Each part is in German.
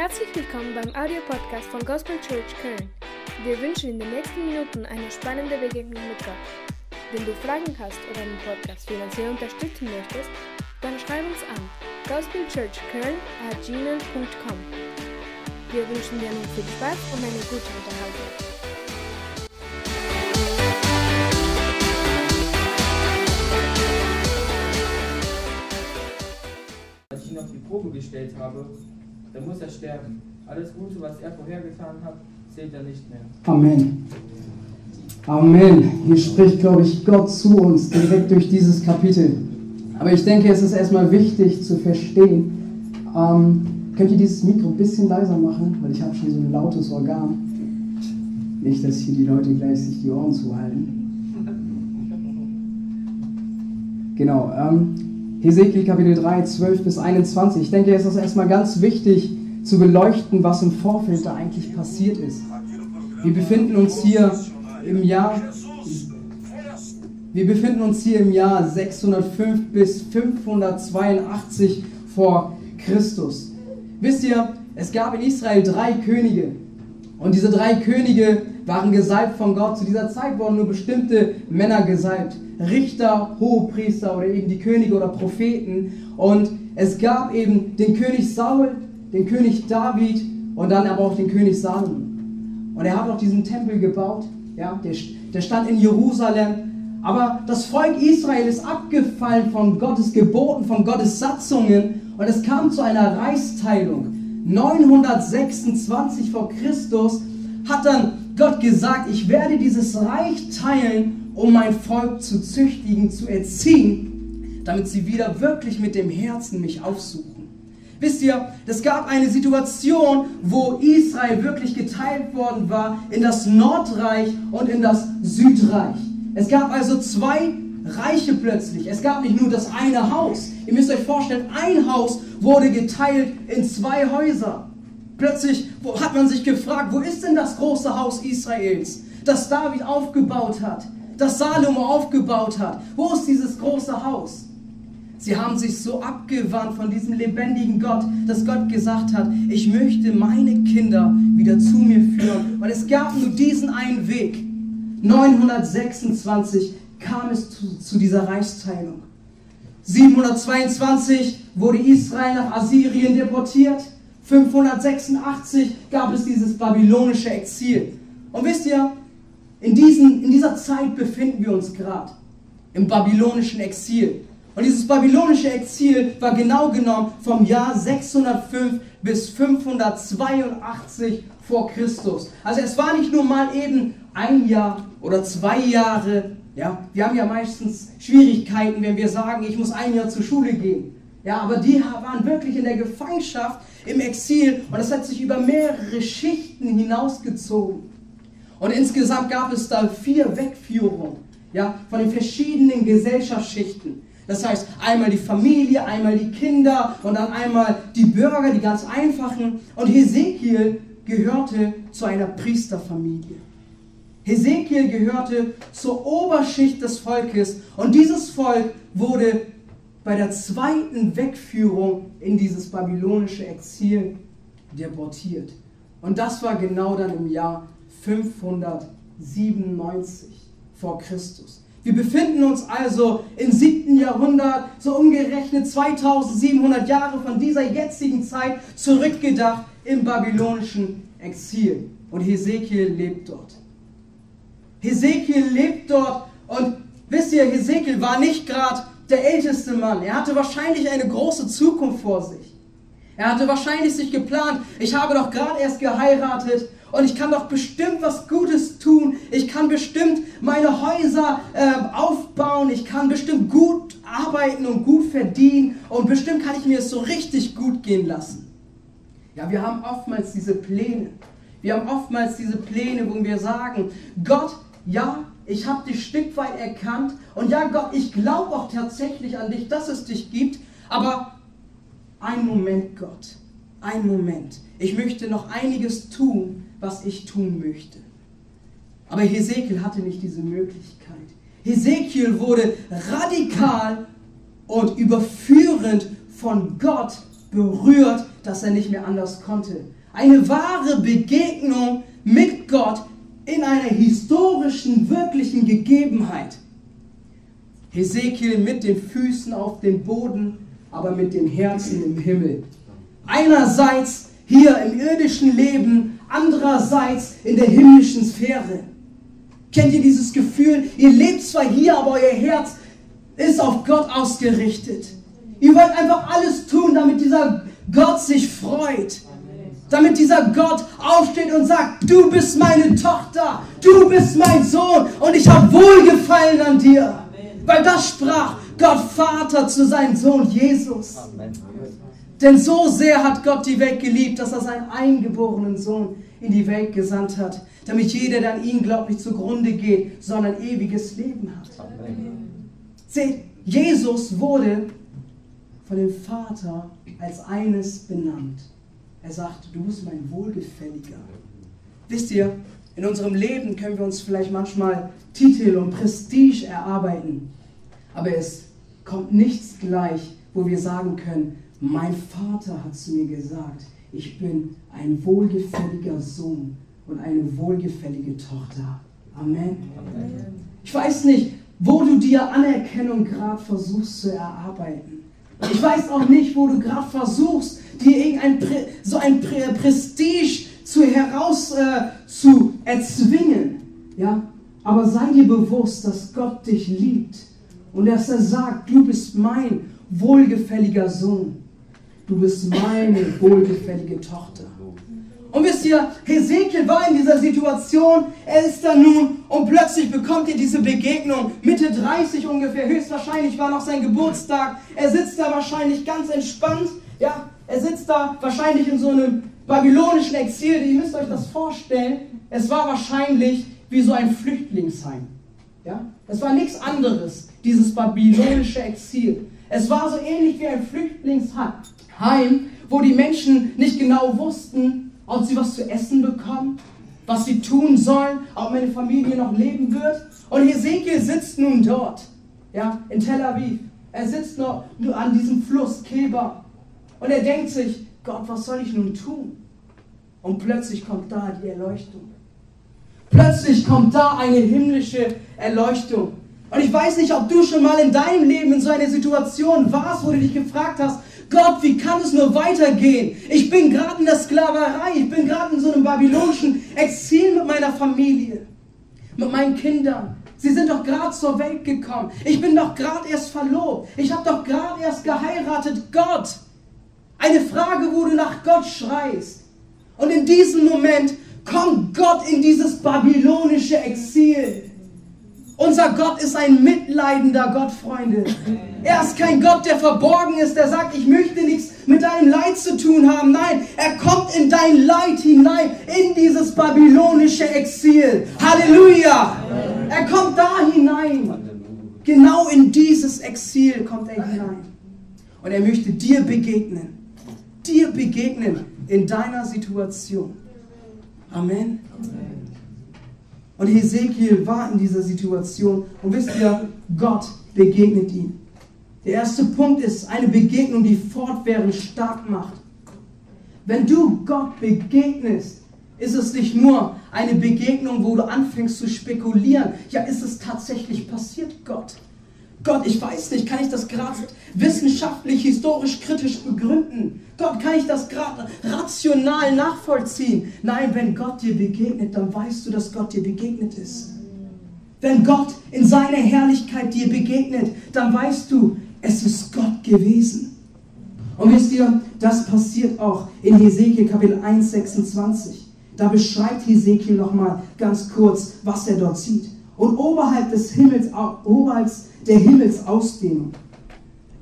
Herzlich willkommen beim Audiopodcast von Gospel Church Köln. Wir wünschen in den nächsten Minuten eine spannende Begegnung mit Gott. Wenn du Fragen hast oder den Podcast finanziell unterstützen möchtest, dann schreib uns an gospelchurchköln at gmail.com. Wir wünschen dir nun viel Spaß und eine gute Unterhaltung. Als ich ihn auf die Probe gestellt habe, dann muss er sterben. Alles Gute, was er vorhergetan hat, zählt er nicht mehr. Amen. Amen. Hier spricht, glaube ich, Gott zu uns direkt durch dieses Kapitel. Aber ich denke, es ist erstmal wichtig zu verstehen. Ähm, könnt ihr dieses Mikro ein bisschen leiser machen? Weil ich habe schon so ein lautes Organ. Nicht, dass hier die Leute gleich sich die Ohren zuhalten. Genau. Ähm, Hesekiel Kapitel 3, 12 bis 21. Ich denke, es ist erstmal ganz wichtig zu beleuchten, was im Vorfeld da eigentlich passiert ist. Wir befinden uns hier im Jahr wir befinden uns hier im Jahr 605 bis 582 vor Christus. Wisst ihr, es gab in Israel drei Könige. Und diese drei Könige waren gesalbt von Gott. Zu dieser Zeit wurden nur bestimmte Männer gesalbt. Richter, Hohepriester oder eben die Könige oder Propheten. Und es gab eben den König Saul, den König David und dann aber auch den König Salomon. Und er hat auch diesen Tempel gebaut. Ja, der, der stand in Jerusalem. Aber das Volk Israel ist abgefallen von Gottes Geboten, von Gottes Satzungen. Und es kam zu einer Reichsteilung. 926 vor Christus hat dann Gott gesagt, ich werde dieses Reich teilen, um mein Volk zu züchtigen, zu erziehen, damit sie wieder wirklich mit dem Herzen mich aufsuchen. Wisst ihr, es gab eine Situation, wo Israel wirklich geteilt worden war in das Nordreich und in das Südreich. Es gab also zwei Reiche plötzlich. Es gab nicht nur das eine Haus. Ihr müsst euch vorstellen, ein Haus wurde geteilt in zwei Häuser. Plötzlich hat man sich gefragt, wo ist denn das große Haus Israels, das David aufgebaut hat, das Salomo aufgebaut hat? Wo ist dieses große Haus? Sie haben sich so abgewandt von diesem lebendigen Gott, dass Gott gesagt hat, ich möchte meine Kinder wieder zu mir führen. Und es gab nur diesen einen Weg. 926 kam es zu, zu dieser Reichsteilung. 722 wurde Israel nach Assyrien deportiert. 586 gab es dieses babylonische Exil. Und wisst ihr, in, diesen, in dieser Zeit befinden wir uns gerade im babylonischen Exil. Und dieses babylonische Exil war genau genommen vom Jahr 605 bis 582 vor Christus. Also es war nicht nur mal eben ein Jahr oder zwei Jahre. Ja, wir haben ja meistens Schwierigkeiten, wenn wir sagen, ich muss ein Jahr zur Schule gehen. Ja, aber die waren wirklich in der Gefangenschaft, im Exil und es hat sich über mehrere Schichten hinausgezogen. Und insgesamt gab es da vier Wegführungen ja, von den verschiedenen Gesellschaftsschichten. Das heißt, einmal die Familie, einmal die Kinder und dann einmal die Bürger, die ganz einfachen. Und Hesekiel gehörte zu einer Priesterfamilie. Hesekiel gehörte zur Oberschicht des Volkes und dieses Volk wurde bei der zweiten Wegführung in dieses babylonische Exil deportiert. Und das war genau dann im Jahr 597 vor Christus. Wir befinden uns also im 7. Jahrhundert, so umgerechnet 2700 Jahre von dieser jetzigen Zeit zurückgedacht im babylonischen Exil. Und Hesekiel lebt dort. Hesekiel lebt dort und wisst ihr, Hesekiel war nicht gerade der älteste Mann. Er hatte wahrscheinlich eine große Zukunft vor sich. Er hatte wahrscheinlich sich geplant, ich habe doch gerade erst geheiratet und ich kann doch bestimmt was Gutes tun. Ich kann bestimmt meine Häuser äh, aufbauen. Ich kann bestimmt gut arbeiten und gut verdienen. Und bestimmt kann ich mir es so richtig gut gehen lassen. Ja, wir haben oftmals diese Pläne. Wir haben oftmals diese Pläne, wo wir sagen, Gott, ja, ich habe dich Stück weit erkannt und ja, Gott, ich glaube auch tatsächlich an dich, dass es dich gibt, aber ein Moment, Gott, ein Moment. Ich möchte noch einiges tun, was ich tun möchte. Aber Hesekiel hatte nicht diese Möglichkeit. Hesekiel wurde radikal und überführend von Gott berührt, dass er nicht mehr anders konnte. Eine wahre Begegnung mit Gott in einer historischen, wirklichen Gegebenheit. Hesekiel mit den Füßen auf dem Boden, aber mit dem Herzen im Himmel. Einerseits hier im irdischen Leben, andererseits in der himmlischen Sphäre. Kennt ihr dieses Gefühl? Ihr lebt zwar hier, aber euer Herz ist auf Gott ausgerichtet. Ihr wollt einfach alles tun, damit dieser Gott sich freut. Damit dieser Gott aufsteht und sagt, du bist meine Tochter, du bist mein Sohn und ich habe Wohlgefallen an dir. Weil das sprach Gott Vater zu seinem Sohn Jesus. Denn so sehr hat Gott die Welt geliebt, dass er seinen eingeborenen Sohn in die Welt gesandt hat, damit jeder, der an ihn glaubt, nicht zugrunde geht, sondern ewiges Leben hat. Seht, Jesus wurde von dem Vater als eines benannt. Er sagt, du bist mein Wohlgefälliger. Wisst ihr, in unserem Leben können wir uns vielleicht manchmal Titel und Prestige erarbeiten, aber es kommt nichts gleich, wo wir sagen können, mein Vater hat zu mir gesagt, ich bin ein wohlgefälliger Sohn und eine wohlgefällige Tochter. Amen. Amen. Ich weiß nicht, wo du dir Anerkennung gerade versuchst zu erarbeiten. Ich weiß auch nicht, wo du gerade versuchst, dir irgendein Prä so ein Prä Prestige zu heraus äh, zu erzwingen. Ja? Aber sei dir bewusst, dass Gott dich liebt und dass er sagt, du bist mein wohlgefälliger Sohn. Du bist meine wohlgefällige Tochter. Und wisst ihr, Hesekiel war in dieser Situation, er ist da nun und plötzlich bekommt er diese Begegnung, Mitte 30 ungefähr, höchstwahrscheinlich war noch sein Geburtstag, er sitzt da wahrscheinlich ganz entspannt, ja, er sitzt da wahrscheinlich in so einem babylonischen Exil, ihr müsst euch das vorstellen, es war wahrscheinlich wie so ein Flüchtlingsheim, ja, es war nichts anderes, dieses babylonische Exil. Es war so ähnlich wie ein Flüchtlingsheim, wo die Menschen nicht genau wussten, ob sie was zu essen bekommen, was sie tun sollen, ob meine Familie noch leben wird. Und Hesekiel sitzt nun dort, ja, in Tel Aviv. Er sitzt noch an diesem Fluss Keber und er denkt sich, Gott, was soll ich nun tun? Und plötzlich kommt da die Erleuchtung. Plötzlich kommt da eine himmlische Erleuchtung. Und ich weiß nicht, ob du schon mal in deinem Leben in so einer Situation warst, wo du dich gefragt hast, Gott, wie kann es nur weitergehen? Ich bin gerade in der Sklaverei, ich bin gerade in so einem babylonischen Exil mit meiner Familie, mit meinen Kindern. Sie sind doch gerade zur Welt gekommen. Ich bin doch gerade erst verlobt. Ich habe doch gerade erst geheiratet. Gott. Eine Frage, wo du nach Gott schreist. Und in diesem Moment kommt Gott in dieses babylonische Exil. Unser Gott ist ein mitleidender Gott, Freunde. Er ist kein Gott, der verborgen ist, der sagt, ich möchte nichts mit deinem Leid zu tun haben. Nein, er kommt in dein Leid hinein, in dieses babylonische Exil. Halleluja! Er kommt da hinein. Genau in dieses Exil kommt er hinein. Und er möchte dir begegnen. Begegnen in deiner Situation. Amen. Amen. Und Hesekiel war in dieser Situation. Und wisst ihr, Gott begegnet ihm. Der erste Punkt ist eine Begegnung, die fortwährend stark macht. Wenn du Gott begegnest, ist es nicht nur eine Begegnung, wo du anfängst zu spekulieren. Ja, ist es tatsächlich passiert, Gott? Gott, ich weiß nicht, kann ich das gerade wissenschaftlich, historisch, kritisch begründen? Gott, kann ich das gerade rational nachvollziehen? Nein, wenn Gott dir begegnet, dann weißt du, dass Gott dir begegnet ist. Wenn Gott in seiner Herrlichkeit dir begegnet, dann weißt du, es ist Gott gewesen. Und wisst ihr, das passiert auch in Hesekiel Kapitel 1, 26. Da beschreibt Hesekiel nochmal ganz kurz, was er dort sieht. Und oberhalb des Himmels, oberhalb der Himmelsausdehnung,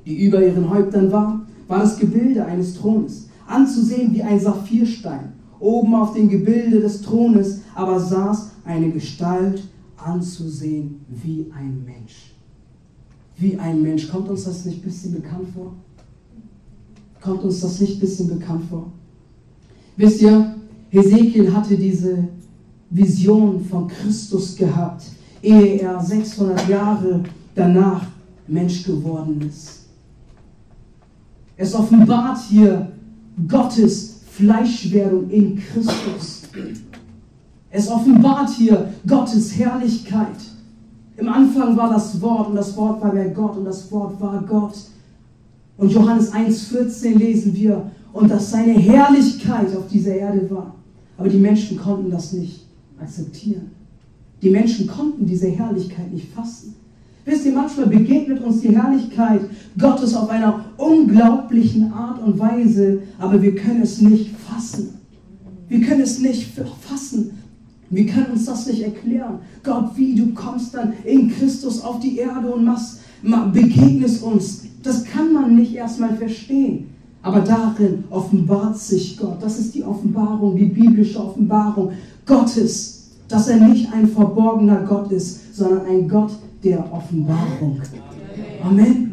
die über ihren Häuptern war, war das Gebilde eines Thrones, anzusehen wie ein Saphirstein. Oben auf dem Gebilde des Thrones aber saß eine Gestalt, anzusehen wie ein Mensch. Wie ein Mensch. Kommt uns das nicht ein bisschen bekannt vor? Kommt uns das nicht ein bisschen bekannt vor? Wisst ihr, Hesekiel hatte diese Vision von Christus gehabt, ehe er 600 Jahre danach Mensch geworden ist. Es offenbart hier Gottes Fleischwerdung in Christus. Es offenbart hier Gottes Herrlichkeit. Im Anfang war das Wort und das Wort war bei Gott und das Wort war Gott. Und Johannes 1,14 lesen wir, und dass seine Herrlichkeit auf dieser Erde war. Aber die Menschen konnten das nicht akzeptieren. Die Menschen konnten diese Herrlichkeit nicht fassen. Wisst ihr, manchmal begegnet uns die Herrlichkeit Gottes auf einer unglaublichen Art und Weise, aber wir können es nicht fassen. Wir können es nicht fassen. Wir können uns das nicht erklären. Gott, wie du kommst dann in Christus auf die Erde und machst, begegnest uns. Das kann man nicht erstmal verstehen. Aber darin offenbart sich Gott. Das ist die Offenbarung, die biblische Offenbarung Gottes, dass er nicht ein verborgener Gott ist, sondern ein Gott der Offenbarung. Amen.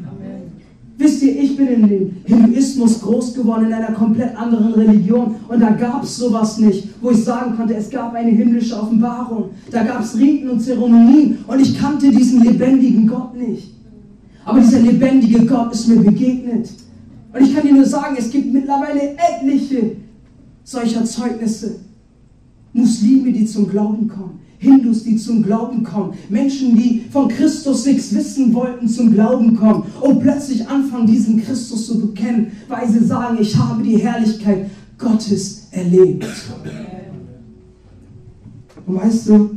Wisst ihr, ich bin in dem Hinduismus groß geworden, in einer komplett anderen Religion. Und da gab es sowas nicht, wo ich sagen konnte, es gab eine himmlische Offenbarung. Da gab es Riten und Zeremonien. Und ich kannte diesen lebendigen Gott nicht. Aber dieser lebendige Gott ist mir begegnet. Und ich kann dir nur sagen, es gibt mittlerweile etliche solcher Zeugnisse. Muslime, die zum Glauben kommen. Hindus, die zum Glauben kommen. Menschen, die von Christus nichts wissen wollten, zum Glauben kommen. Und plötzlich anfangen, diesen Christus zu bekennen, weil sie sagen, ich habe die Herrlichkeit Gottes erlebt. Und weißt du,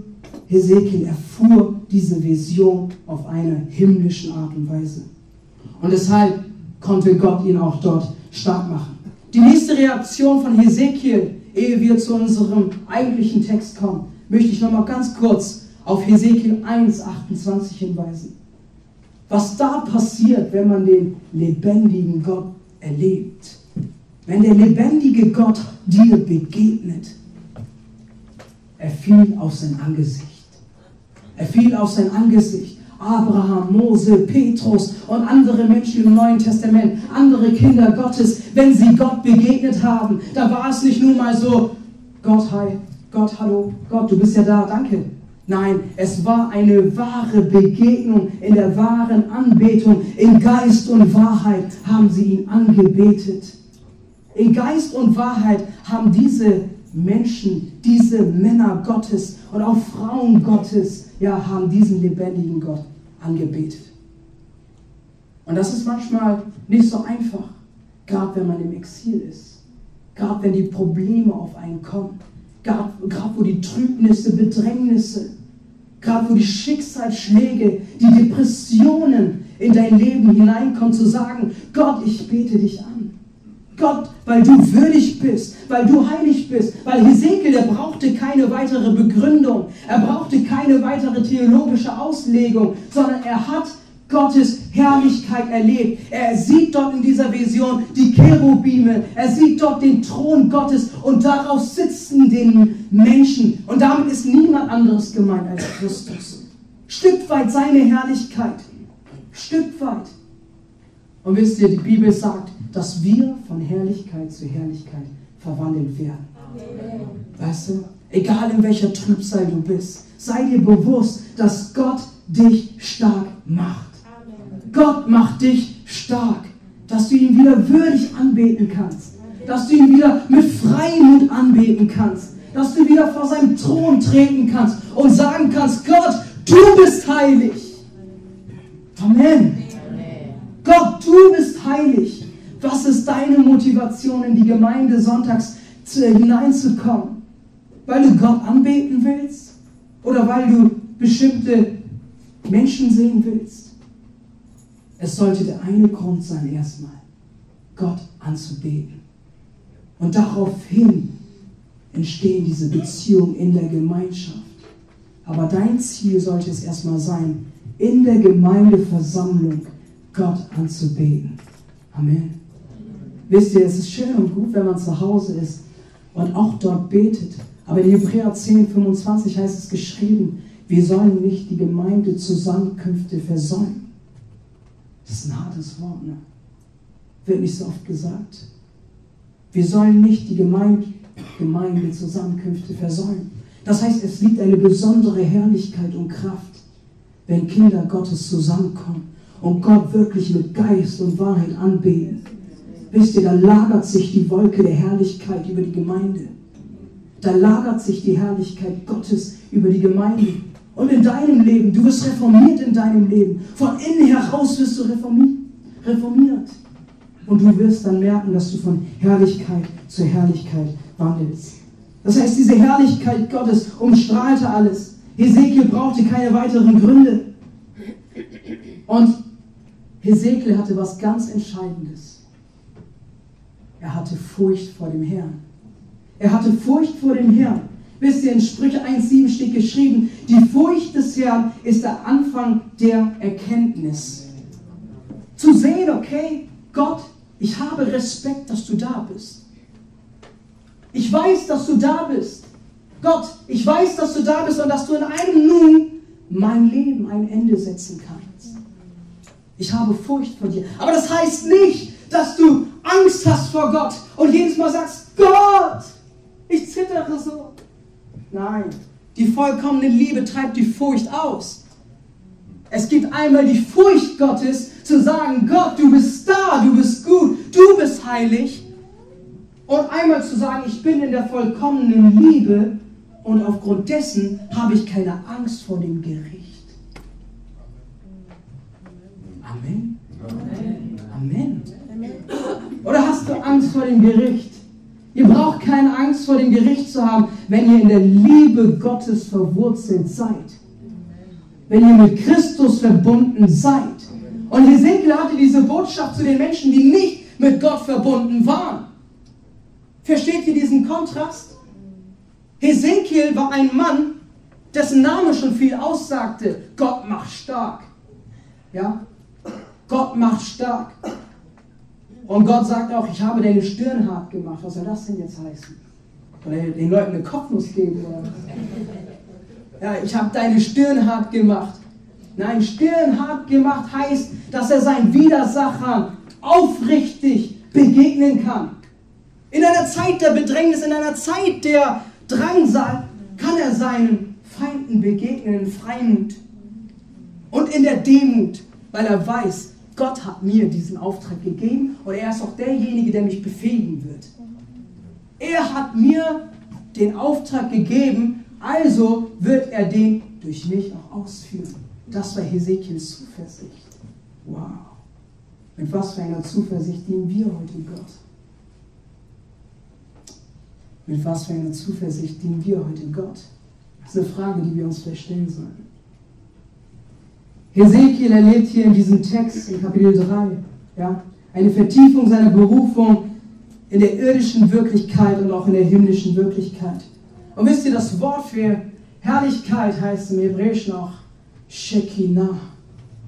Hesekiel erfuhr diese Vision auf eine himmlische Art und Weise. Und deshalb konnte Gott ihn auch dort stark machen. Die nächste Reaktion von Hesekiel, ehe wir zu unserem eigentlichen Text kommen, möchte ich nochmal ganz kurz auf Hesekiel 1,28 hinweisen. Was da passiert, wenn man den lebendigen Gott erlebt. Wenn der lebendige Gott dir begegnet. Er fiel auf sein Angesicht. Er fiel auf sein Angesicht. Abraham, Mose, Petrus und andere Menschen im Neuen Testament, andere Kinder Gottes, wenn sie Gott begegnet haben, da war es nicht nur mal so, Gott, hi, Gott, hallo, Gott, du bist ja da, danke. Nein, es war eine wahre Begegnung in der wahren Anbetung. In Geist und Wahrheit haben sie ihn angebetet. In Geist und Wahrheit haben diese Menschen, diese Männer Gottes und auch Frauen Gottes, ja, haben diesen lebendigen Gott angebetet. Und das ist manchmal nicht so einfach, gerade wenn man im Exil ist, gerade wenn die Probleme auf einen kommen, gerade wo die Trübnisse, Bedrängnisse, gerade wo die Schicksalsschläge, die Depressionen in dein Leben hineinkommen, zu sagen, Gott, ich bete dich an. Gott, weil du würdig bist, weil du heilig bist, weil Hesekiel, er brauchte keine weitere Begründung, er brauchte keine weitere theologische Auslegung, sondern er hat Gottes Herrlichkeit erlebt. Er sieht dort in dieser Vision die Cherubime, er sieht dort den Thron Gottes und darauf sitzen den Menschen. Und damit ist niemand anderes gemeint als Christus. Stück weit seine Herrlichkeit. Stück weit. Und wisst ihr, die Bibel sagt, dass wir von Herrlichkeit zu Herrlichkeit verwandelt werden. Weißt du? Egal in welcher Trübsal du bist, sei dir bewusst, dass Gott dich stark macht. Gott macht dich stark, dass du ihn wieder würdig anbeten kannst, dass du ihn wieder mit Freimut anbeten kannst, dass du wieder vor seinem Thron treten kannst und sagen kannst, Gott, du bist heilig. Amen. Gott, du bist heilig. Was ist deine Motivation, in die Gemeinde sonntags zu, hineinzukommen? Weil du Gott anbeten willst? Oder weil du bestimmte Menschen sehen willst? Es sollte der eine Grund sein, erstmal Gott anzubeten. Und daraufhin entstehen diese Beziehungen in der Gemeinschaft. Aber dein Ziel sollte es erstmal sein, in der Gemeindeversammlung Gott anzubeten. Amen. Wisst ihr, es ist schön und gut, wenn man zu Hause ist und auch dort betet. Aber in Hebräer 10, 25 heißt es geschrieben, wir sollen nicht die Gemeindezusammenkünfte versäumen. Das ist ein hartes Wort, ne? Wird nicht so oft gesagt. Wir sollen nicht die Gemeinde, Gemeindezusammenkünfte versäumen. Das heißt, es liegt eine besondere Herrlichkeit und Kraft, wenn Kinder Gottes zusammenkommen und Gott wirklich mit Geist und Wahrheit anbeten. Wisst ihr, da lagert sich die Wolke der Herrlichkeit über die Gemeinde. Da lagert sich die Herrlichkeit Gottes über die Gemeinde. Und in deinem Leben, du wirst reformiert in deinem Leben. Von innen heraus wirst du reformiert. Und du wirst dann merken, dass du von Herrlichkeit zu Herrlichkeit wandelst. Das heißt, diese Herrlichkeit Gottes umstrahlte alles. Hesekiel brauchte keine weiteren Gründe. Und Hesekiel hatte was ganz Entscheidendes. Er hatte Furcht vor dem Herrn. Er hatte Furcht vor dem Herrn. Wisst ihr, in Sprüche 1,7 steht geschrieben, die Furcht des Herrn ist der Anfang der Erkenntnis. Zu sehen, okay, Gott, ich habe Respekt, dass du da bist. Ich weiß, dass du da bist. Gott, ich weiß, dass du da bist und dass du in einem Nun mein Leben ein Ende setzen kannst. Ich habe Furcht vor dir. Aber das heißt nicht, dass du Angst hast vor Gott und jedes Mal sagst, Gott, ich zittere so. Nein, die vollkommene Liebe treibt die Furcht aus. Es gibt einmal die Furcht Gottes, zu sagen, Gott, du bist da, du bist gut, du bist heilig. Und einmal zu sagen, ich bin in der vollkommenen Liebe und aufgrund dessen habe ich keine Angst vor dem Gericht. Amen. Amen. Amen. Oder hast du Angst vor dem Gericht? Ihr braucht keine Angst vor dem Gericht zu haben, wenn ihr in der Liebe Gottes verwurzelt seid. Wenn ihr mit Christus verbunden seid. Und Hesekiel hatte diese Botschaft zu den Menschen, die nicht mit Gott verbunden waren. Versteht ihr diesen Kontrast? Hesekiel war ein Mann, dessen Name schon viel aussagte. Gott macht stark. Ja? Gott macht stark. Und Gott sagt auch, ich habe deine Stirn hart gemacht. Was soll das denn jetzt heißen? Soll er den Leuten eine Kopfnuss geben? Oder? Ja, ich habe deine Stirn hart gemacht. Nein, stirnhart gemacht heißt, dass er seinen Widersachern aufrichtig begegnen kann. In einer Zeit der Bedrängnis, in einer Zeit der Drangsal kann er seinen Feinden begegnen in Freimut und in der Demut, weil er weiß, Gott hat mir diesen Auftrag gegeben und er ist auch derjenige, der mich befähigen wird. Er hat mir den Auftrag gegeben, also wird er den durch mich auch ausführen. Das war Hesekiels Zuversicht. Wow. Mit was für einer Zuversicht dienen wir heute Gott? Mit was für einer Zuversicht dienen wir heute Gott? Das ist eine Frage, die wir uns vielleicht stellen sollen. Hesekiel erlebt hier in diesem Text, in Kapitel 3, ja, eine Vertiefung seiner Berufung in der irdischen Wirklichkeit und auch in der himmlischen Wirklichkeit. Und wisst ihr, das Wort für Herrlichkeit heißt im Hebräischen auch Shekinah.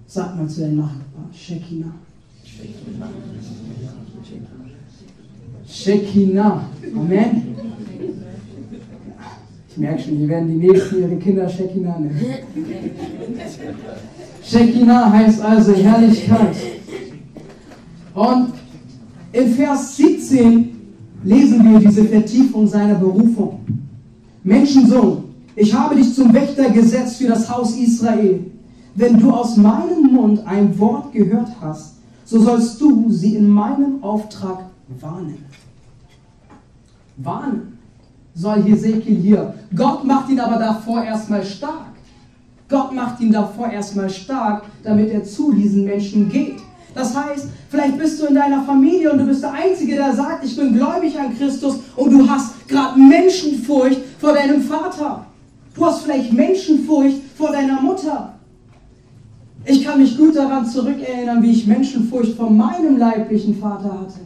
Sag mal zu deinem Nachbarn, Shekinah. Shekinah. Amen. Ich merke schon, hier werden die Nächsten ihre Kinder Shekinah nennen. Shekinah heißt also Herrlichkeit. Und in Vers 17 lesen wir diese Vertiefung seiner Berufung. Menschensohn, ich habe dich zum Wächter gesetzt für das Haus Israel. Wenn du aus meinem Mund ein Wort gehört hast, so sollst du sie in meinem Auftrag warnen. Warnen soll Hesekiel hier. Gott macht ihn aber davor erstmal stark. Gott macht ihn davor erstmal stark, damit er zu diesen Menschen geht. Das heißt, vielleicht bist du in deiner Familie und du bist der Einzige, der sagt, ich bin gläubig an Christus und du hast gerade Menschenfurcht vor deinem Vater. Du hast vielleicht Menschenfurcht vor deiner Mutter. Ich kann mich gut daran zurückerinnern, wie ich Menschenfurcht vor meinem leiblichen Vater hatte.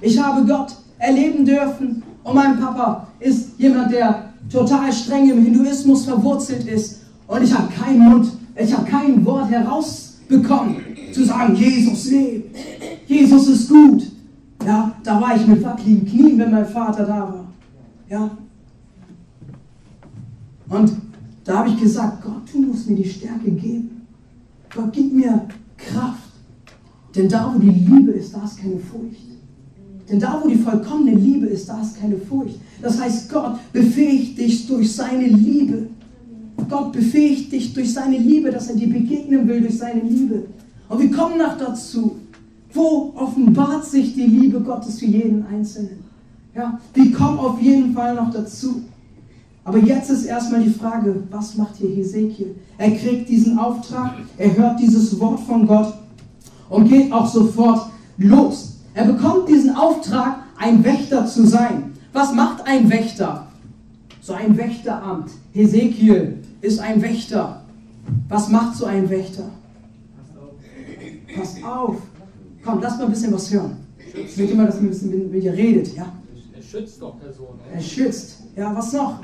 Ich habe Gott erleben dürfen und mein Papa ist jemand, der total streng im Hinduismus verwurzelt ist und ich habe keinen Mund, ich habe kein Wort herausbekommen, zu sagen, Jesus lebt, Jesus ist gut. Ja, da war ich mit wackeligen Knien, wenn mein Vater da war. Ja, und da habe ich gesagt, Gott, du musst mir die Stärke geben. Gott, gib mir Kraft. Denn da, wo die Liebe ist, da ist keine Furcht. Denn da, wo die vollkommene Liebe ist, da ist keine Furcht. Das heißt, Gott befähigt dich durch seine Liebe. Gott befähigt dich durch seine Liebe, dass er dir begegnen will durch seine Liebe. Und wir kommen noch dazu. Wo offenbart sich die Liebe Gottes für jeden Einzelnen? Ja, die kommt auf jeden Fall noch dazu. Aber jetzt ist erstmal die Frage, was macht hier Hesekiel? Er kriegt diesen Auftrag, er hört dieses Wort von Gott und geht auch sofort los. Er bekommt diesen Auftrag, ein Wächter zu sein. Was macht ein Wächter? So ein Wächteramt. Hesekiel ist ein Wächter. Was macht so ein Wächter? Pass auf. Komm, lass mal ein bisschen was hören. Ich will immer, dass ihr ein bisschen mit ihr redet, ja? Er schützt doch Personen. Er schützt. Ja, was noch?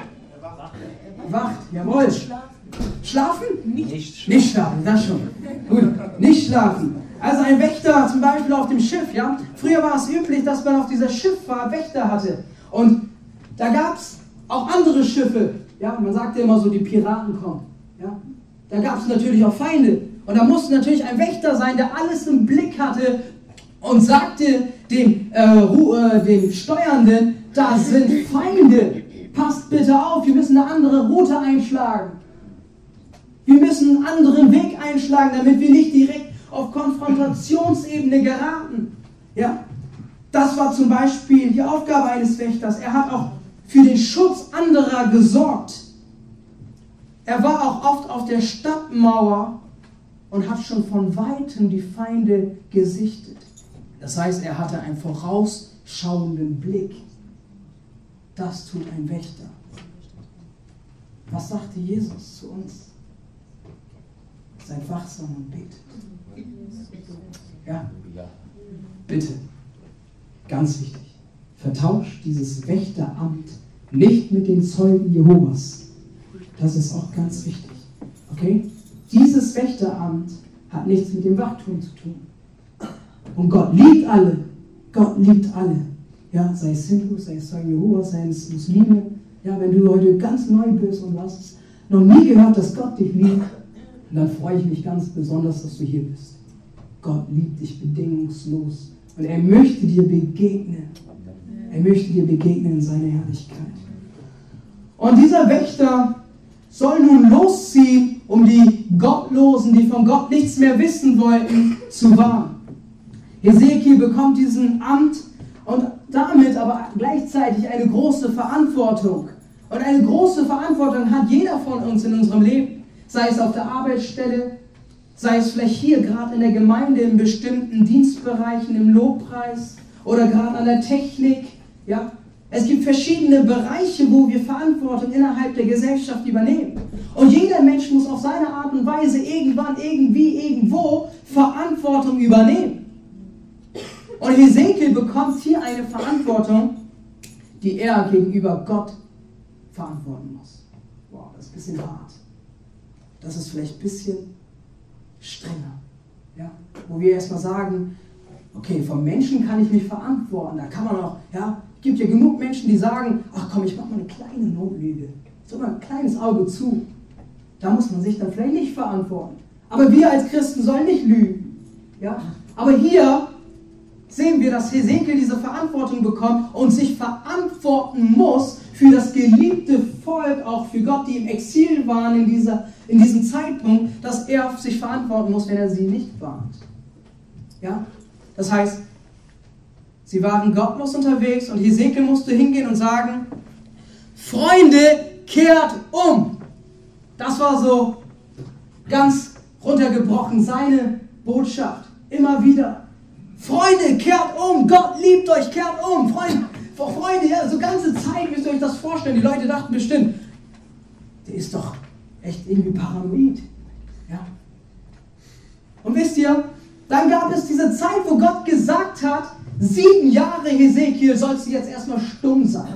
Wacht, jawohl. Schlafen? Nicht schlafen. Nicht schlafen, das schon. Gut, nicht schlafen. Also ein Wächter zum Beispiel auf dem Schiff, ja. Früher war es üblich, dass man auf dieser Schifffahrt Wächter hatte. Und da gab es auch andere Schiffe. Ja, man sagte immer so, die Piraten kommen. Ja. Da gab es natürlich auch Feinde. Und da musste natürlich ein Wächter sein, der alles im Blick hatte und sagte dem, äh, äh, dem Steuernden, da sind Feinde. Passt bitte auf, wir müssen eine andere Route einschlagen. Wir müssen einen anderen Weg einschlagen, damit wir nicht direkt auf Konfrontationsebene geraten. Ja? Das war zum Beispiel die Aufgabe eines Wächters. Er hat auch für den Schutz anderer gesorgt. Er war auch oft auf der Stadtmauer und hat schon von weitem die Feinde gesichtet. Das heißt, er hatte einen vorausschauenden Blick. Das tut ein Wächter. Was sagte Jesus zu uns? Seid wachsam und betet. Ja, bitte. Ganz wichtig. Vertauscht dieses Wächteramt nicht mit den Zeugen Jehovas. Das ist auch ganz wichtig. Okay? Dieses Wächteramt hat nichts mit dem Wachtum zu tun. Und Gott liebt alle. Gott liebt alle. Ja, sei es Hindus, sei es Zeugen Jehovas, sei es Muslime. Ja, wenn du heute ganz neu bist und hast noch nie gehört, dass Gott dich liebt, dann freue ich mich ganz besonders, dass du hier bist. Gott liebt dich bedingungslos. Und er möchte dir begegnen. Er möchte dir begegnen in seiner Herrlichkeit. Und dieser Wächter soll nun losziehen, um die Gottlosen, die von Gott nichts mehr wissen wollten, zu warnen. Hesekiel bekommt diesen Amt und damit aber gleichzeitig eine große Verantwortung. Und eine große Verantwortung hat jeder von uns in unserem Leben. Sei es auf der Arbeitsstelle, sei es vielleicht hier gerade in der Gemeinde in bestimmten Dienstbereichen, im Lobpreis oder gerade an der Technik. Ja? Es gibt verschiedene Bereiche, wo wir Verantwortung innerhalb der Gesellschaft übernehmen. Und jeder Mensch muss auf seine Art und Weise irgendwann, irgendwie, irgendwo Verantwortung übernehmen. Und Hesekiel bekommt hier eine Verantwortung, die er gegenüber Gott verantworten muss. Wow, das ist ein bisschen hart. Das ist vielleicht ein bisschen strenger. Ja? Wo wir erstmal sagen, okay, vom Menschen kann ich mich verantworten. Da kann man auch, ja, gibt ja genug Menschen, die sagen, ach komm, ich mache mal eine kleine Notlüge. So mal ein kleines Auge zu. Da muss man sich dann vielleicht nicht verantworten. Aber wir als Christen sollen nicht lügen. Ja? Aber hier sehen wir, dass Hesekiel diese Verantwortung bekommt und sich verantworten muss für das geliebte Volk, auch für Gott, die im Exil waren in, dieser, in diesem Zeitpunkt, dass er sich verantworten muss, wenn er sie nicht warnt. Ja? Das heißt, sie waren gottlos unterwegs und Hesekiel musste hingehen und sagen, Freunde, kehrt um. Das war so ganz runtergebrochen seine Botschaft. Immer wieder. Freunde, kehrt um. Gott liebt euch, kehrt um. Freunde, Freunde, ja, so ganze Zeit müsst ihr euch das vorstellen. Die Leute dachten bestimmt, der ist doch echt irgendwie paranoid. Ja. Und wisst ihr, dann gab es diese Zeit, wo Gott gesagt hat, sieben Jahre Hesekiel sollst du jetzt erstmal stumm sein.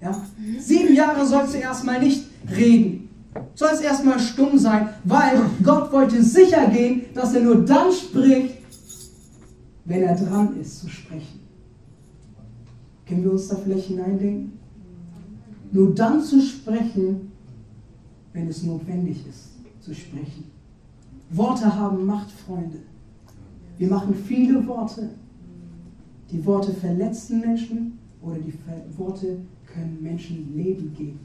Ja? Sieben Jahre sollst du erstmal nicht reden. Sollst erstmal stumm sein, weil Gott wollte sicher gehen, dass er nur dann spricht, wenn er dran ist zu sprechen. Können wir uns da vielleicht hineindenken? Nur dann zu sprechen, wenn es notwendig ist, zu sprechen. Worte haben Macht, Freunde. Wir machen viele Worte. Die Worte verletzen Menschen oder die Worte können Menschen Leben geben.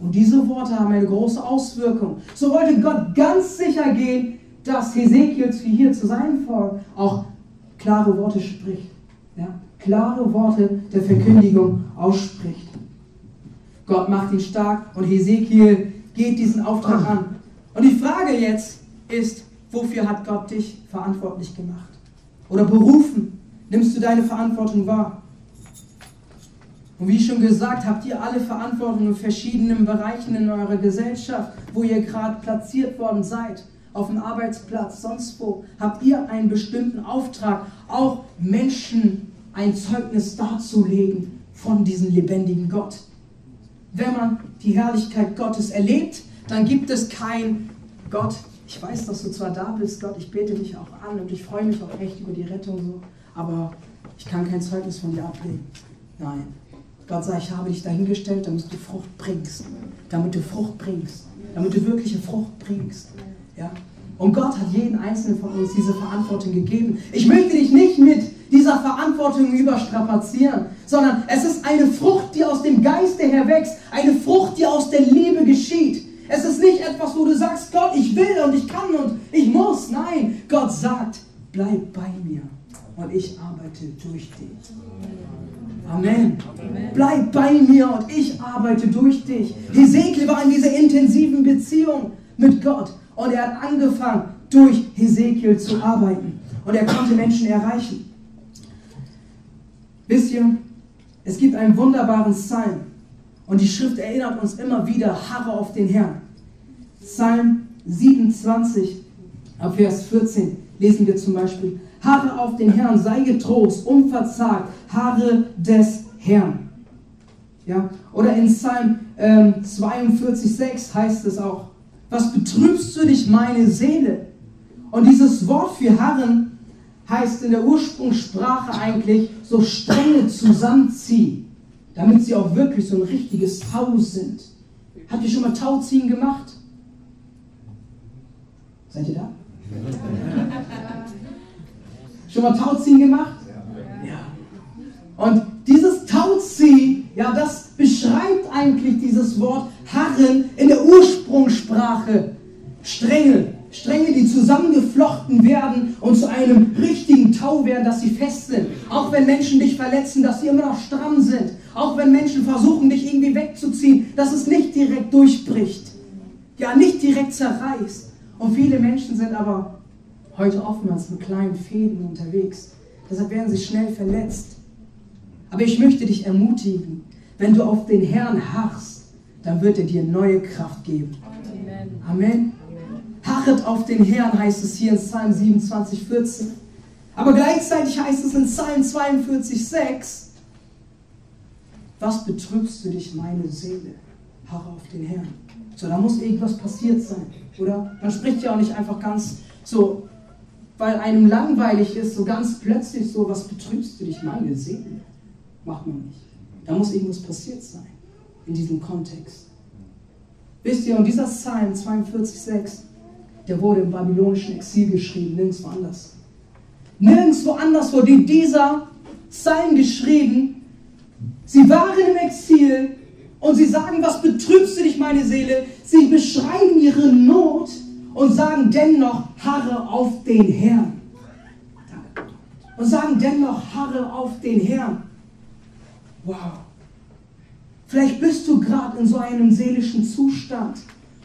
Und diese Worte haben eine große Auswirkung. So wollte Gott ganz sicher gehen, dass Hesekiel hier zu seinem Volk auch klare Worte spricht. Ja? Klare Worte der Verkündigung ausspricht. Gott macht ihn stark und Hesekiel geht diesen Auftrag an. Und die Frage jetzt ist, wofür hat Gott dich verantwortlich gemacht? Oder berufen? Nimmst du deine Verantwortung wahr? Und wie schon gesagt, habt ihr alle Verantwortung in verschiedenen Bereichen in eurer Gesellschaft, wo ihr gerade platziert worden seid, auf dem Arbeitsplatz, sonst wo, habt ihr einen bestimmten Auftrag, auch Menschen ein Zeugnis darzulegen von diesem lebendigen Gott. Wenn man die Herrlichkeit Gottes erlebt, dann gibt es kein Gott. Ich weiß, dass du zwar da bist, Gott, ich bete dich auch an und ich freue mich auch echt über die Rettung so, aber ich kann kein Zeugnis von dir ablegen. Nein. Gott sagt, ich habe dich dahingestellt, damit du Frucht bringst. Damit du Frucht bringst. Damit du wirkliche Frucht bringst. Ja? Und Gott hat jeden einzelnen von uns diese Verantwortung gegeben. Ich möchte dich nicht mit dieser Verantwortung überstrapazieren, sondern es ist eine Frucht, die aus dem Geiste her wächst, eine Frucht, die aus der Liebe geschieht. Es ist nicht etwas, wo du sagst, Gott, ich will und ich kann und ich muss. Nein, Gott sagt, bleib bei mir und ich arbeite durch dich. Amen. Bleib bei mir und ich arbeite durch dich. Hesekiel war in dieser intensiven Beziehung mit Gott und er hat angefangen, durch Hesekiel zu arbeiten. Und er konnte Menschen erreichen. Wisst ihr, es gibt einen wunderbaren Psalm und die Schrift erinnert uns immer wieder, harre auf den Herrn. Psalm 27, ab Vers 14 lesen wir zum Beispiel, harre auf den Herrn, sei getrost, unverzagt, harre des Herrn. Ja? Oder in Psalm ähm, 42, 6 heißt es auch, was betrübst du dich, meine Seele? Und dieses Wort für harren heißt in der Ursprungssprache eigentlich so Stränge zusammenziehen, damit sie auch wirklich so ein richtiges Tau sind. Habt ihr schon mal Tauziehen gemacht? Seid ihr da? schon mal Tauziehen gemacht? Ja. Und dieses Tauziehen, ja, das beschreibt eigentlich dieses Wort Harren in der Ursprungssprache. Stränge, Stränge, die zusammengeflochten werden und zu einem richtigen Tau werden, dass sie fest sind. Auch wenn Menschen dich verletzen, dass sie immer noch stramm sind. Auch wenn Menschen versuchen, dich irgendwie wegzuziehen, dass es nicht direkt durchbricht. Ja, nicht direkt zerreißt. Und viele Menschen sind aber heute oftmals mit kleinen Fäden unterwegs. Deshalb werden sie schnell verletzt. Aber ich möchte dich ermutigen, wenn du auf den Herrn harrst, dann wird er dir neue Kraft geben. Amen. Amen. Harret auf den Herrn, heißt es hier in Psalm 27, 14. Aber gleichzeitig heißt es in Psalm 42, 6, was betrübst du dich, meine Seele? Harre auf den Herrn. So, da muss irgendwas passiert sein, oder? Man spricht ja auch nicht einfach ganz so, weil einem langweilig ist, so ganz plötzlich so, was betrübst du dich, meine Seele? Macht man nicht. Da muss irgendwas passiert sein in diesem Kontext. Wisst ihr, und dieser Psalm 42, 6, der wurde im babylonischen Exil geschrieben, nirgendwo anders. Nirgendwo anders wurde dieser Psalm geschrieben. Sie waren im Exil und sie sagen, was betrübst du dich, meine Seele? Sie beschreiben ihre Not und sagen dennoch, harre auf den Herrn. Und sagen dennoch, harre auf den Herrn. Wow. Vielleicht bist du gerade in so einem seelischen Zustand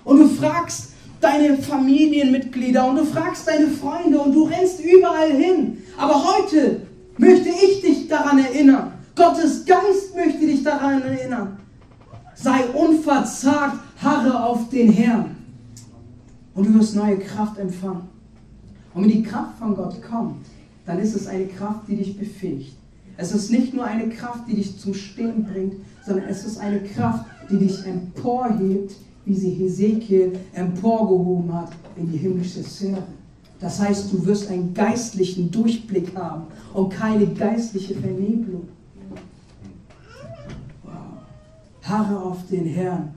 und du fragst, deine Familienmitglieder und du fragst deine Freunde und du rennst überall hin. Aber heute möchte ich dich daran erinnern. Gottes Geist möchte dich daran erinnern. Sei unverzagt, harre auf den Herrn. Und du wirst neue Kraft empfangen. Und wenn die Kraft von Gott kommt, dann ist es eine Kraft, die dich befähigt. Es ist nicht nur eine Kraft, die dich zum Stehen bringt, sondern es ist eine Kraft, die dich emporhebt wie sie Hesekiel emporgehoben hat in die himmlische Sphäre. Das heißt, du wirst einen geistlichen Durchblick haben und keine geistliche Vernebelung. Wow. Harre auf den Herrn.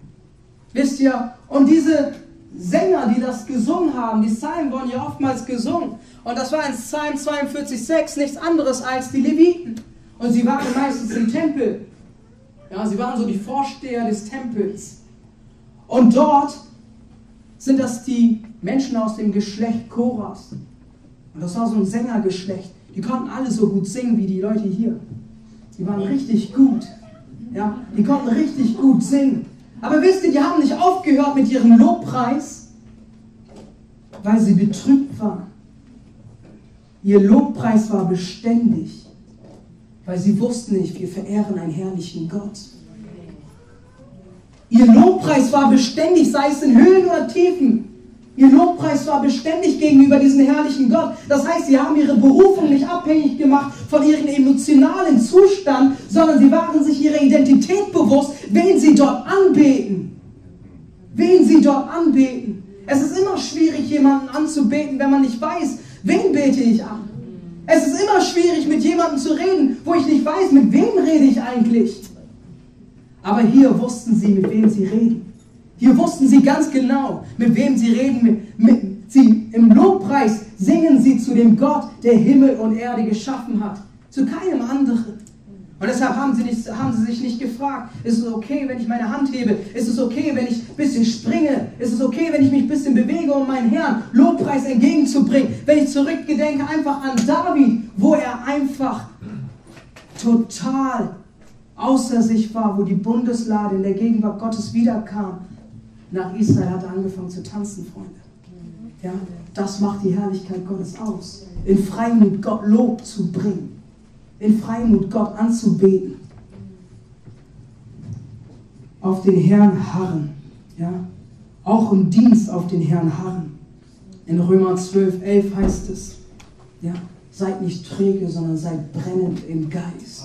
Wisst ihr, und diese Sänger, die das gesungen haben, die Psalmen wurden ja oftmals gesungen. Und das war in Psalm 42,6 nichts anderes als die Leviten. Und sie waren meistens im Tempel. Ja, sie waren so die Vorsteher des Tempels. Und dort sind das die Menschen aus dem Geschlecht Koras. Und das war so ein Sängergeschlecht, Die konnten alle so gut singen wie die Leute hier. Die waren richtig gut. Ja, die konnten richtig gut singen. Aber wisst ihr, die haben nicht aufgehört mit ihrem Lobpreis, weil sie betrübt waren. Ihr Lobpreis war beständig, weil sie wussten nicht, wir verehren einen herrlichen Gott. Ihr Lobpreis war beständig, sei es in Höhen oder Tiefen. Ihr Lobpreis war beständig gegenüber diesem herrlichen Gott. Das heißt, sie haben ihre Berufung nicht abhängig gemacht von ihrem emotionalen Zustand, sondern sie waren sich ihrer Identität bewusst, wen sie dort anbeten. Wen sie dort anbeten. Es ist immer schwierig, jemanden anzubeten, wenn man nicht weiß, wen bete ich an. Es ist immer schwierig, mit jemandem zu reden, wo ich nicht weiß, mit wem rede ich eigentlich. Aber hier wussten sie, mit wem sie reden. Hier wussten sie ganz genau, mit wem sie reden. Mit, mit, sie, Im Lobpreis singen sie zu dem Gott, der Himmel und Erde geschaffen hat. Zu keinem anderen. Und deshalb haben sie, nicht, haben sie sich nicht gefragt, ist es okay, wenn ich meine Hand hebe? Ist es okay, wenn ich ein bisschen springe? Ist es okay, wenn ich mich ein bisschen bewege, um meinen Herrn Lobpreis entgegenzubringen? Wenn ich zurückgedenke einfach an David, wo er einfach total außer sich war, wo die Bundeslade in der Gegenwart Gottes wiederkam. Nach Israel hat er angefangen zu tanzen, Freunde. Ja, das macht die Herrlichkeit Gottes aus. In Freimut Gott Lob zu bringen. In Freimut Gott anzubeten. Auf den Herrn harren. Ja, auch im Dienst auf den Herrn harren. In Römer 12, 11 heißt es, ja, seid nicht träge, sondern seid brennend im Geist.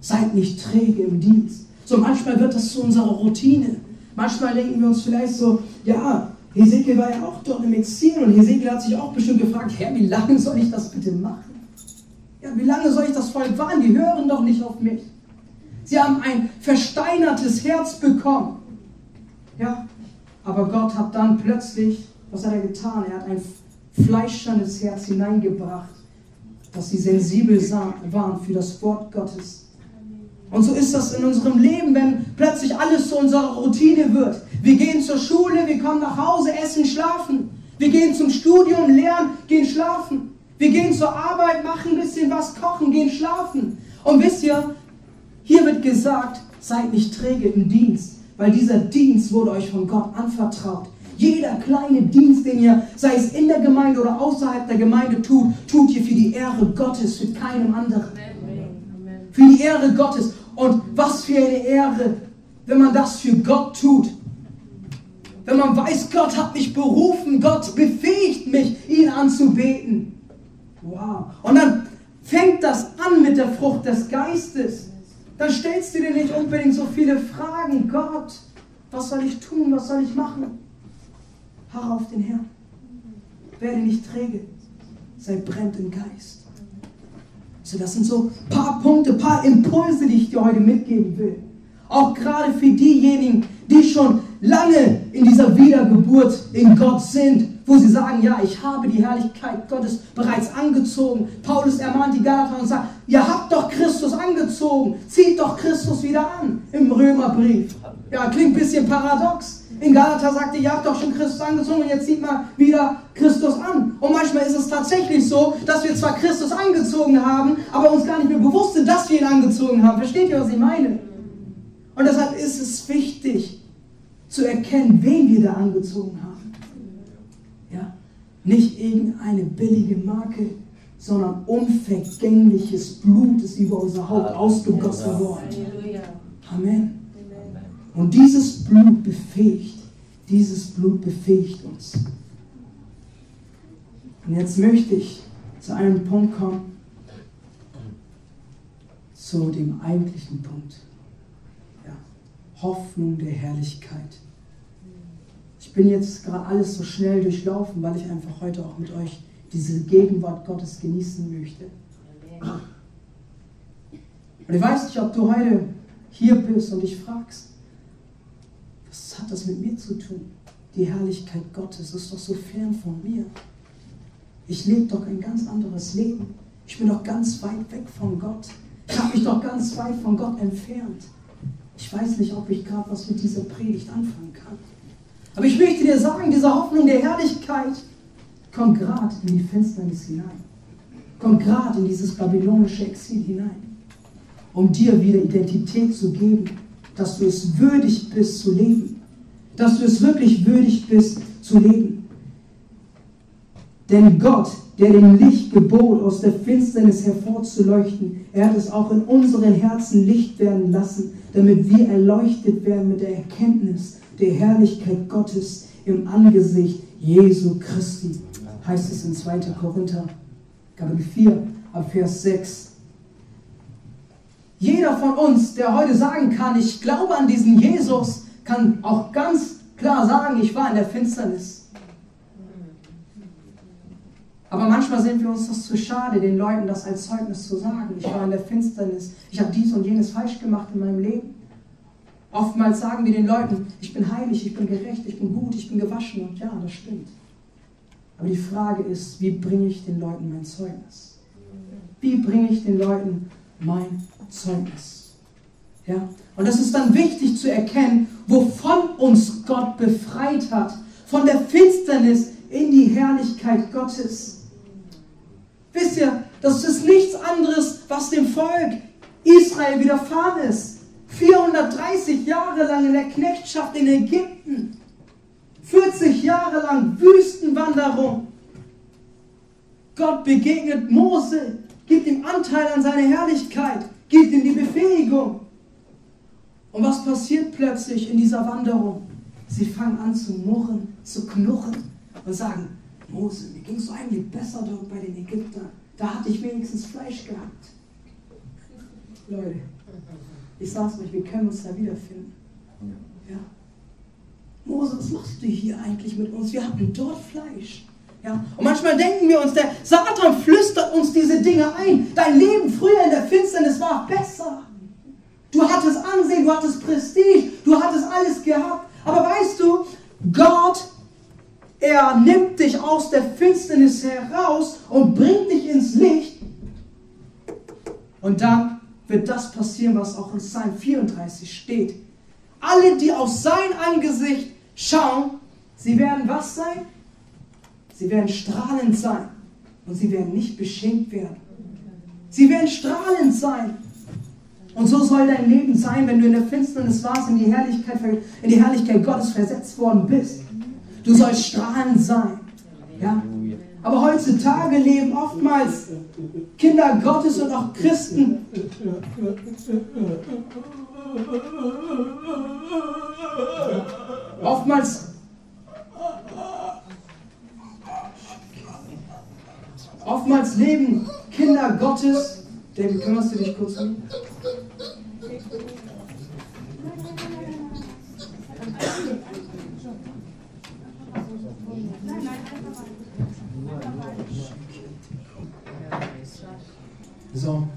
Seid nicht träge im Dienst. So manchmal wird das zu unserer Routine. Manchmal denken wir uns vielleicht so, ja, Hesekiel war ja auch dort im Exil und Hesekiel hat sich auch bestimmt gefragt, Herr, wie lange soll ich das bitte machen? Ja, wie lange soll ich das Volk warnen? Die hören doch nicht auf mich. Sie haben ein versteinertes Herz bekommen. Ja, aber Gott hat dann plötzlich, was hat er getan? Er hat ein fleischernes Herz hineingebracht, dass sie sensibel waren für das Wort Gottes. Und so ist das in unserem Leben, wenn plötzlich alles zu unserer Routine wird. Wir gehen zur Schule, wir kommen nach Hause, essen, schlafen. Wir gehen zum Studium, lernen, gehen schlafen. Wir gehen zur Arbeit, machen ein bisschen was, kochen, gehen schlafen. Und wisst ihr, hier wird gesagt, seid nicht träge im Dienst, weil dieser Dienst wurde euch von Gott anvertraut. Jeder kleine Dienst, den ihr, sei es in der Gemeinde oder außerhalb der Gemeinde tut, tut ihr für die Ehre Gottes, für keinem anderen. Für die Ehre Gottes. Und was für eine Ehre, wenn man das für Gott tut. Wenn man weiß, Gott hat mich berufen, Gott befähigt mich, ihn anzubeten. Wow. Und dann fängt das an mit der Frucht des Geistes. Dann stellst du dir nicht unbedingt so viele Fragen. Gott, was soll ich tun? Was soll ich machen? Harre auf den Herrn. Werde nicht träge. Sei brennt im Geist. So, das sind so ein paar Punkte, ein paar Impulse, die ich dir heute mitgeben will. Auch gerade für diejenigen, die schon lange in dieser Wiedergeburt in Gott sind, wo sie sagen, ja, ich habe die Herrlichkeit Gottes bereits angezogen. Paulus ermahnt die Galater und sagt, ihr habt doch Christus angezogen, zieht doch Christus wieder an im Römerbrief. Ja, klingt ein bisschen paradox. In Galater sagte, ihr habt doch schon Christus angezogen und jetzt zieht man wieder Christus an. Und manchmal ist es tatsächlich so, dass wir zwar Christus angezogen haben, aber uns gar nicht mehr bewusst sind, dass wir ihn angezogen haben. Versteht ihr, was ich meine? Und deshalb ist es wichtig zu erkennen, wen wir da angezogen haben. Ja? Nicht irgendeine billige Marke, sondern unvergängliches Blut ist über unser Haupt ausgegossen worden. Amen. Und dieses Blut befähigt, dieses Blut befähigt uns. Und jetzt möchte ich zu einem Punkt kommen, zu dem eigentlichen Punkt. Ja, Hoffnung der Herrlichkeit. Ich bin jetzt gerade alles so schnell durchlaufen, weil ich einfach heute auch mit euch diese Gegenwart Gottes genießen möchte. Und ich weiß nicht, ob du heute hier bist und dich fragst, was hat das mit mir zu tun? Die Herrlichkeit Gottes ist doch so fern von mir. Ich lebe doch ein ganz anderes Leben. Ich bin doch ganz weit weg von Gott. Ich habe mich doch ganz weit von Gott entfernt. Ich weiß nicht, ob ich gerade was mit dieser Predigt anfangen kann. Aber ich möchte dir sagen, diese Hoffnung der Herrlichkeit kommt gerade in die Finsternis hinein. kommt gerade in dieses babylonische Exil hinein, um dir wieder Identität zu geben, dass du es würdig bist zu leben, dass du es wirklich würdig bist zu leben. Denn Gott, der dem Licht gebot, aus der Finsternis hervorzuleuchten, er hat es auch in unseren Herzen Licht werden lassen, damit wir erleuchtet werden mit der Erkenntnis der Herrlichkeit Gottes im Angesicht Jesu Christi. Heißt es in 2. Korinther, Kapitel 4, ab Vers 6. Jeder von uns, der heute sagen kann, ich glaube an diesen Jesus, kann auch ganz klar sagen, ich war in der Finsternis. Aber manchmal sind wir uns das zu schade, den Leuten das als Zeugnis zu sagen. Ich war in der Finsternis, ich habe dies und jenes falsch gemacht in meinem Leben. Oftmals sagen wir den Leuten, ich bin heilig, ich bin gerecht, ich bin gut, ich bin gewaschen und ja, das stimmt. Aber die Frage ist, wie bringe ich den Leuten mein Zeugnis? Wie bringe ich den Leuten mein Zeugnis? Ja? Und das ist dann wichtig zu erkennen, wovon uns Gott befreit hat. Von der Finsternis in die Herrlichkeit Gottes. Wisst ihr, das ist nichts anderes, was dem Volk Israel widerfahren ist. 430 Jahre lang in der Knechtschaft in Ägypten. 40 Jahre lang Wüstenwanderung. Gott begegnet Mose, gibt ihm Anteil an seine Herrlichkeit, gibt ihm die Befähigung. Und was passiert plötzlich in dieser Wanderung? Sie fangen an zu murren, zu knurren und sagen, Mose, mir ging es so eigentlich besser dort bei den Ägyptern. Da hatte ich wenigstens Fleisch gehabt. Leute, ich sag's euch, wir können uns da wiederfinden. Ja. Mose, was machst du hier eigentlich mit uns? Wir hatten dort Fleisch. Ja? Und manchmal denken wir uns, der Satan flüstert uns diese Dinge ein. Dein Leben früher in der Finsternis war besser. Du hattest Ansehen, du hattest Prestige, du hattest alles gehabt. Aber weißt du, Gott er nimmt dich aus der Finsternis heraus und bringt dich ins Licht. Und dann wird das passieren, was auch in Psalm 34 steht. Alle, die auf sein Angesicht schauen, sie werden was sein? Sie werden strahlend sein. Und sie werden nicht beschämt werden. Sie werden strahlend sein. Und so soll dein Leben sein, wenn du in der Finsternis warst, in die Herrlichkeit, in die Herrlichkeit Gottes versetzt worden bist. Du sollst strahlend sein. Ja? Aber heutzutage leben oftmals Kinder Gottes und auch Christen. Oftmals Oftmals leben Kinder Gottes. David, kümmerst du dich kurz um? So,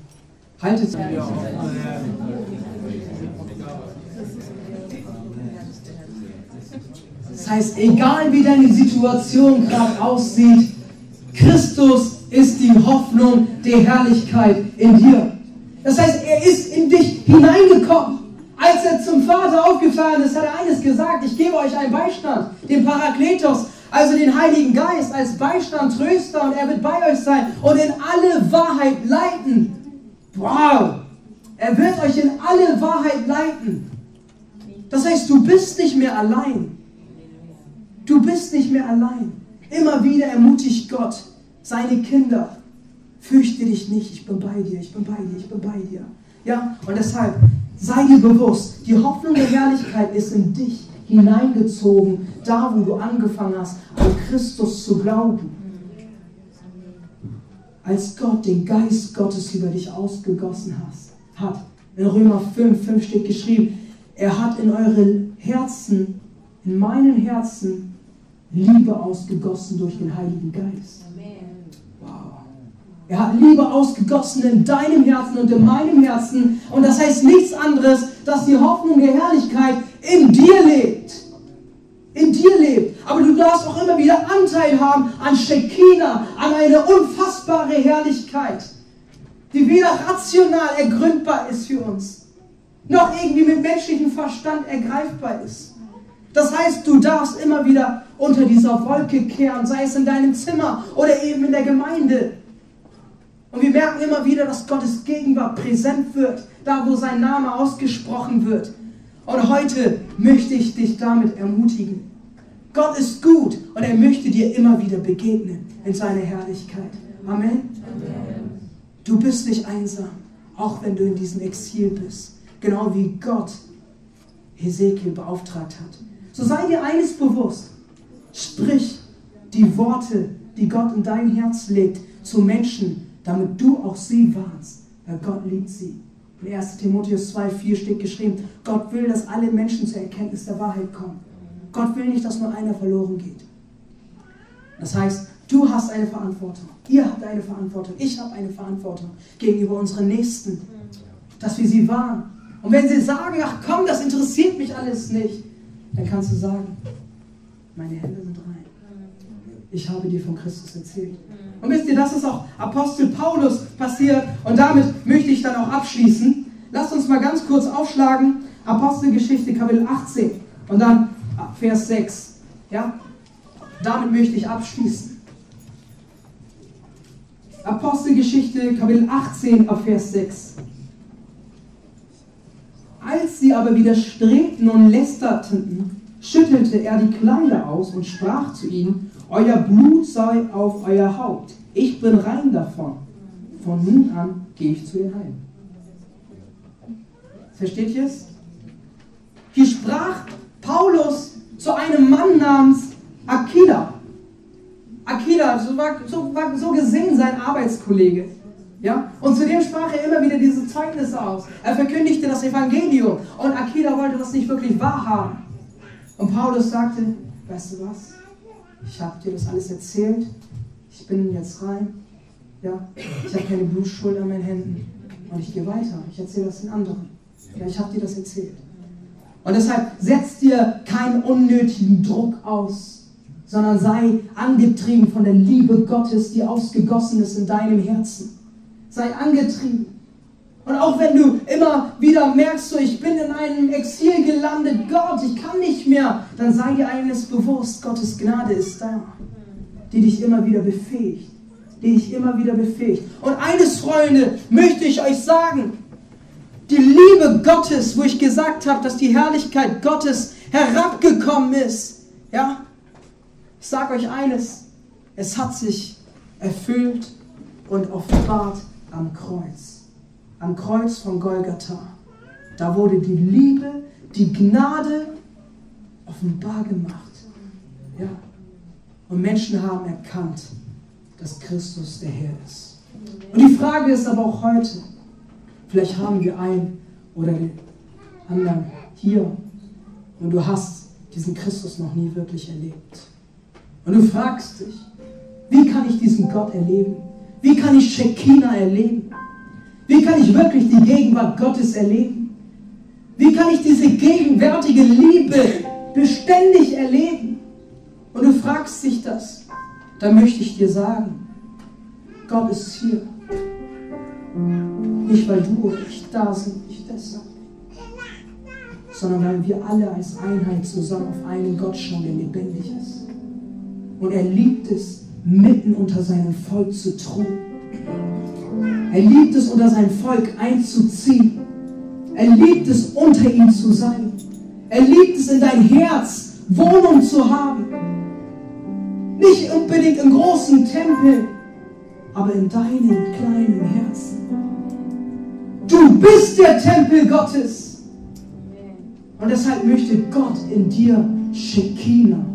haltet es. Das heißt, egal wie deine Situation gerade aussieht, Christus ist Hoffnung der Herrlichkeit in dir. Das heißt, er ist in dich hineingekommen. Als er zum Vater aufgefahren ist, hat er eines gesagt, ich gebe euch einen Beistand, den Parakletos, also den Heiligen Geist als Beistand, Tröster und er wird bei euch sein und in alle Wahrheit leiten. Wow! Er wird euch in alle Wahrheit leiten. Das heißt, du bist nicht mehr allein. Du bist nicht mehr allein. Immer wieder ermutigt Gott seine Kinder. Fürchte dich nicht, ich bin bei dir, ich bin bei dir, ich bin bei dir. Ja, und deshalb sei dir bewusst, die Hoffnung der Herrlichkeit ist in dich hineingezogen, da wo du angefangen hast, an Christus zu glauben. Als Gott den Geist Gottes über dich ausgegossen hat. In Römer 5, 5 steht geschrieben, er hat in euren Herzen, in meinen Herzen, Liebe ausgegossen durch den Heiligen Geist. Er hat Liebe ausgegossen in deinem Herzen und in meinem Herzen. Und das heißt nichts anderes, dass die Hoffnung der Herrlichkeit in dir lebt. In dir lebt. Aber du darfst auch immer wieder Anteil haben an Shekinah, an eine unfassbare Herrlichkeit, die weder rational ergründbar ist für uns, noch irgendwie mit menschlichem Verstand ergreifbar ist. Das heißt, du darfst immer wieder unter dieser Wolke kehren, sei es in deinem Zimmer oder eben in der Gemeinde Und wir merken immer wieder, dass Gottes Gegenwart präsent wird, da wo sein Name ausgesprochen wird. Und heute möchte ich dich damit ermutigen. Gott ist gut und er möchte dir immer wieder begegnen in seiner Herrlichkeit. Amen. Du bist nicht einsam, auch wenn du in diesem Exil bist. Genau wie Gott Hesekiel beauftragt hat. So sei dir eines bewusst. Sprich die Worte, die Gott in dein Herz legt, zu Menschen, damit du auch sie warnst. Weil Gott liebt sie. In 1 Timotheus 2,4 steht geschrieben, Gott will, dass alle Menschen zur Erkenntnis der Wahrheit kommen. Gott will nicht, dass nur einer verloren geht. Das heißt, du hast eine Verantwortung. Ihr habt eine Verantwortung. Ich habe eine Verantwortung gegenüber unseren Nächsten, dass wir sie warnen. Und wenn sie sagen, ach komm, das interessiert mich alles nicht, dann kannst du sagen, meine Hände sind rein. Ich habe dir von Christus erzählt. Und wisst ihr, das ist auch Apostel Paulus passiert. Und damit möchte ich dann auch abschließen. Lasst uns mal ganz kurz aufschlagen. Apostelgeschichte Kapitel 18 und dann Vers 6. Ja? Damit möchte ich abschließen. Apostelgeschichte Kapitel 18 ab Vers 6. Als sie aber widerstrebten und lästerten, schüttelte er die Kleider aus und sprach zu ihnen, Euer Blut sei auf euer Haupt. Ich bin rein davon. Von nun an gehe ich zu ihr heim. Versteht ihr es? Hier sprach Paulus zu einem Mann namens Aquila. Aquila, so war, so war so gesehen sein Arbeitskollege. Ja? Und zudem sprach er immer wieder diese Zeugnisse aus. Er verkündigte das Evangelium und Aquila wollte das nicht wirklich wahrhaben. Und Paulus sagte, weißt du was? Ich habe dir das alles erzählt. Ich bin jetzt rein. Ja? Ich habe keine Blutschuld an meinen Händen. Und ich gehe weiter. Ich erzähle das den anderen. Ja, ich habe dir das erzählt. Und deshalb setz dir keinen unnötigen Druck aus, sondern sei angetrieben von der Liebe Gottes, die ausgegossen ist in deinem Herzen. Sei angetrieben. Und auch wenn du immer wieder merkst, so, ich bin in einem Exil gelandet, Gott, ich kann nicht mehr, dann sei dir eines bewusst, Gottes Gnade ist da, die dich immer wieder befähigt, die dich immer wieder befähigt. Und eines, Freunde, möchte ich euch sagen, die Liebe Gottes, wo ich gesagt habe, dass die Herrlichkeit Gottes herabgekommen ist, ja, ich sage euch eines, es hat sich erfüllt und offenbart am Kreuz, am Kreuz von Golgatha. Da wurde die Liebe, die Gnade offenbar gemacht. Ja. Und Menschen haben erkannt, dass Christus der Herr ist. Und die Frage ist aber auch heute, vielleicht haben wir einen oder den anderen hier und du hast diesen Christus noch nie wirklich erlebt. Und du fragst dich, wie kann ich diesen Gott erleben? Wie kann ich Shekinah erleben? Wie kann ich wirklich die Gegenwart Gottes erleben? Wie kann ich diese gegenwärtige Liebe beständig erleben? Und du fragst dich das, dann möchte ich dir sagen, Gott ist hier. Nicht weil du oder ich da sind, nicht deshalb, sondern weil wir alle als Einheit zusammen auf einen Gott schauen, der lebendig ist. Und er liebt es, mitten unter seinem Volk zu thronen. Er liebt es, unter sein Volk einzuziehen. Er liebt es, unter ihm zu sein. Er liebt es, in dein Herz Wohnung zu haben. Nicht unbedingt im großen Tempel, aber in deinem kleinen Herzen. Du bist der Tempel Gottes. Und deshalb möchte Gott in dir Shekinah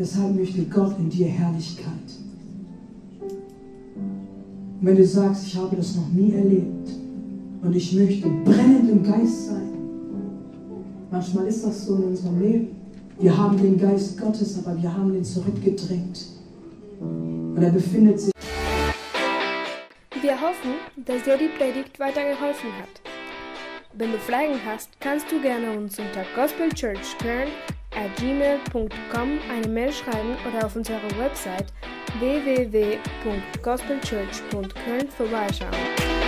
Deshalb möchte Gott in dir Herrlichkeit. Und wenn du sagst, ich habe das noch nie erlebt und ich möchte brennend im Geist sein, manchmal ist das so in unserem Leben. Wir haben den Geist Gottes, aber wir haben ihn zurückgedrängt. Und er befindet sich. Wir hoffen, dass dir die Predigt weitergeholfen hat. Wenn du Fragen hast, kannst du gerne uns unter Gospel Church Köln gmail.com eine Mail schreiben oder auf unserer Website www.gospelchurch.köln vorbeischauen.